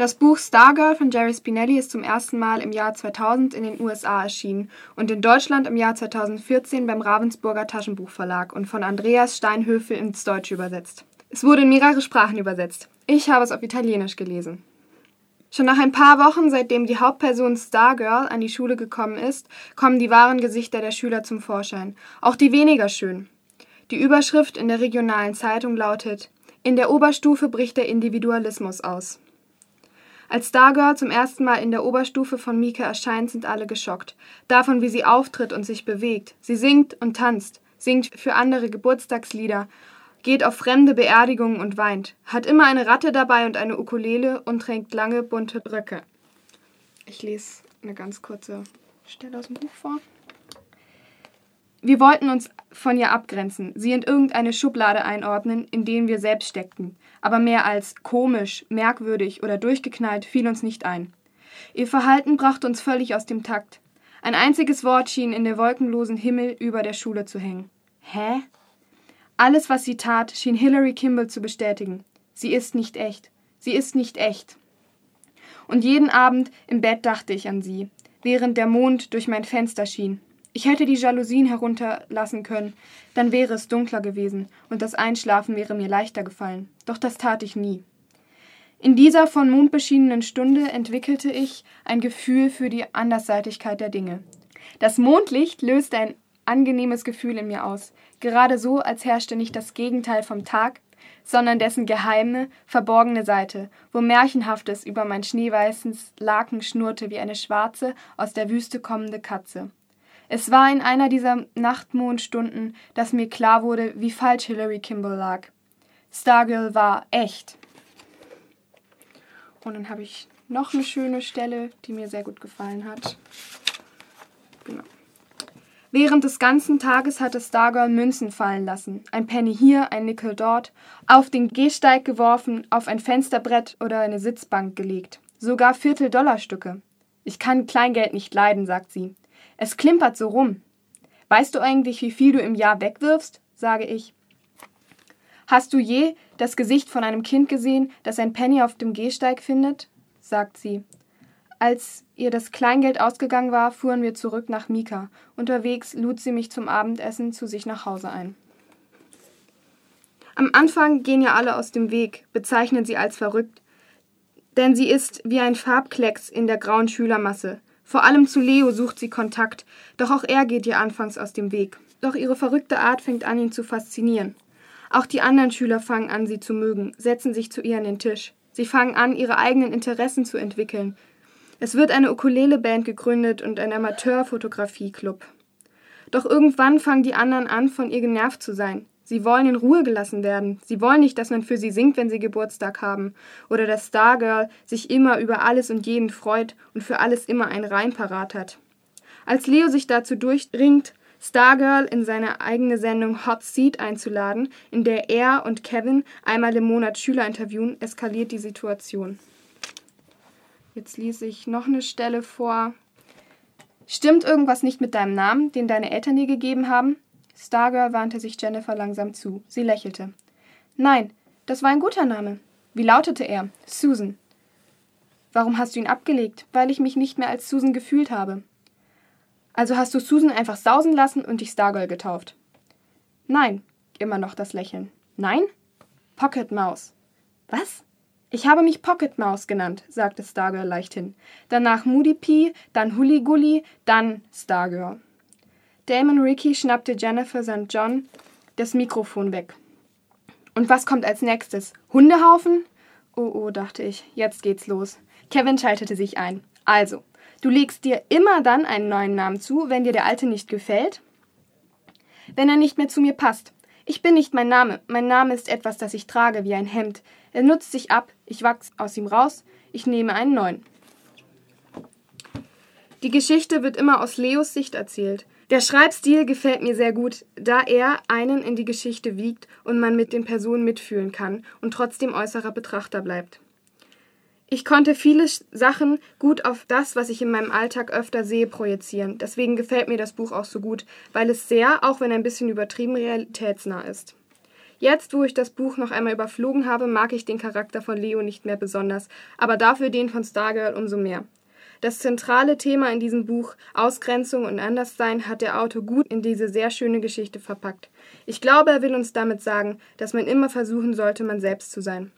Das Buch Stargirl von Jerry Spinelli ist zum ersten Mal im Jahr 2000 in den USA erschienen und in Deutschland im Jahr 2014 beim Ravensburger Taschenbuchverlag und von Andreas Steinhöfel ins Deutsche übersetzt. Es wurde in mehrere Sprachen übersetzt. Ich habe es auf Italienisch gelesen. Schon nach ein paar Wochen, seitdem die Hauptperson Stargirl an die Schule gekommen ist, kommen die wahren Gesichter der Schüler zum Vorschein. Auch die weniger schön. Die Überschrift in der regionalen Zeitung lautet In der Oberstufe bricht der Individualismus aus. Als Stargirl zum ersten Mal in der Oberstufe von Mika erscheint, sind alle geschockt. Davon, wie sie auftritt und sich bewegt. Sie singt und tanzt, singt für andere Geburtstagslieder, geht auf fremde Beerdigungen und weint, hat immer eine Ratte dabei und eine Ukulele und trägt lange bunte Röcke. Ich lese eine ganz kurze Stelle aus dem Buch vor. Wir wollten uns von ihr abgrenzen, sie in irgendeine Schublade einordnen, in denen wir selbst steckten. Aber mehr als komisch, merkwürdig oder durchgeknallt fiel uns nicht ein. Ihr Verhalten brachte uns völlig aus dem Takt. Ein einziges Wort schien in der wolkenlosen Himmel über der Schule zu hängen. Hä? Alles, was sie tat, schien Hilary Kimball zu bestätigen. Sie ist nicht echt. Sie ist nicht echt. Und jeden Abend im Bett dachte ich an sie, während der Mond durch mein Fenster schien. Ich hätte die Jalousien herunterlassen können, dann wäre es dunkler gewesen und das Einschlafen wäre mir leichter gefallen. Doch das tat ich nie. In dieser von Mond beschienenen Stunde entwickelte ich ein Gefühl für die Andersseitigkeit der Dinge. Das Mondlicht löste ein angenehmes Gefühl in mir aus, gerade so, als herrschte nicht das Gegenteil vom Tag, sondern dessen geheime, verborgene Seite, wo Märchenhaftes über mein schneeweißes Laken schnurrte wie eine schwarze, aus der Wüste kommende Katze. Es war in einer dieser Nachtmondstunden, dass mir klar wurde, wie falsch Hilary Kimball lag. Stargirl war echt. Und dann habe ich noch eine schöne Stelle, die mir sehr gut gefallen hat. Genau. Während des ganzen Tages hatte Stargirl Münzen fallen lassen. Ein Penny hier, ein Nickel dort, auf den Gehsteig geworfen, auf ein Fensterbrett oder eine Sitzbank gelegt. Sogar Viertel-Dollar-Stücke. Ich kann Kleingeld nicht leiden, sagt sie. Es klimpert so rum. Weißt du eigentlich, wie viel du im Jahr wegwirfst? sage ich. Hast du je das Gesicht von einem Kind gesehen, das ein Penny auf dem Gehsteig findet? sagt sie. Als ihr das Kleingeld ausgegangen war, fuhren wir zurück nach Mika. Unterwegs lud sie mich zum Abendessen zu sich nach Hause ein. Am Anfang gehen ja alle aus dem Weg, bezeichnen sie als verrückt, denn sie ist wie ein Farbklecks in der grauen Schülermasse. Vor allem zu Leo sucht sie Kontakt, doch auch er geht ihr anfangs aus dem Weg. Doch ihre verrückte Art fängt an, ihn zu faszinieren. Auch die anderen Schüler fangen an, sie zu mögen, setzen sich zu ihr an den Tisch. Sie fangen an, ihre eigenen Interessen zu entwickeln. Es wird eine Ukulele-Band gegründet und ein Amateurfotografie-Club. Doch irgendwann fangen die anderen an, von ihr genervt zu sein. Sie wollen in Ruhe gelassen werden. Sie wollen nicht, dass man für sie singt, wenn sie Geburtstag haben. Oder dass Stargirl sich immer über alles und jeden freut und für alles immer ein Reim parat hat. Als Leo sich dazu durchringt, Stargirl in seine eigene Sendung Hot Seat einzuladen, in der er und Kevin einmal im Monat Schüler interviewen, eskaliert die Situation. Jetzt lese ich noch eine Stelle vor. Stimmt irgendwas nicht mit deinem Namen, den deine Eltern dir gegeben haben? Stargirl wandte sich Jennifer langsam zu. Sie lächelte. Nein, das war ein guter Name. Wie lautete er? Susan. Warum hast du ihn abgelegt? Weil ich mich nicht mehr als Susan gefühlt habe. Also hast du Susan einfach sausen lassen und dich Stargirl getauft? Nein, immer noch das Lächeln. Nein? Pocket Mouse. Was? Ich habe mich Pocket Mouse genannt, sagte Stargirl leichthin. Danach Moody P, dann Hully Gully, dann Stargirl. Damon Ricky schnappte Jennifer St. John das Mikrofon weg. Und was kommt als nächstes? Hundehaufen? Oh, oh, dachte ich, jetzt geht's los. Kevin schaltete sich ein. Also, du legst dir immer dann einen neuen Namen zu, wenn dir der alte nicht gefällt? Wenn er nicht mehr zu mir passt. Ich bin nicht mein Name. Mein Name ist etwas, das ich trage wie ein Hemd. Er nutzt sich ab, ich wachs aus ihm raus, ich nehme einen neuen. Die Geschichte wird immer aus Leos Sicht erzählt. Der Schreibstil gefällt mir sehr gut, da er einen in die Geschichte wiegt und man mit den Personen mitfühlen kann und trotzdem äußerer Betrachter bleibt. Ich konnte viele Sachen gut auf das, was ich in meinem Alltag öfter sehe, projizieren. Deswegen gefällt mir das Buch auch so gut, weil es sehr, auch wenn ein bisschen übertrieben, realitätsnah ist. Jetzt, wo ich das Buch noch einmal überflogen habe, mag ich den Charakter von Leo nicht mehr besonders, aber dafür den von Stargirl umso mehr. Das zentrale Thema in diesem Buch, Ausgrenzung und Anderssein, hat der Autor gut in diese sehr schöne Geschichte verpackt. Ich glaube, er will uns damit sagen, dass man immer versuchen sollte, man selbst zu sein.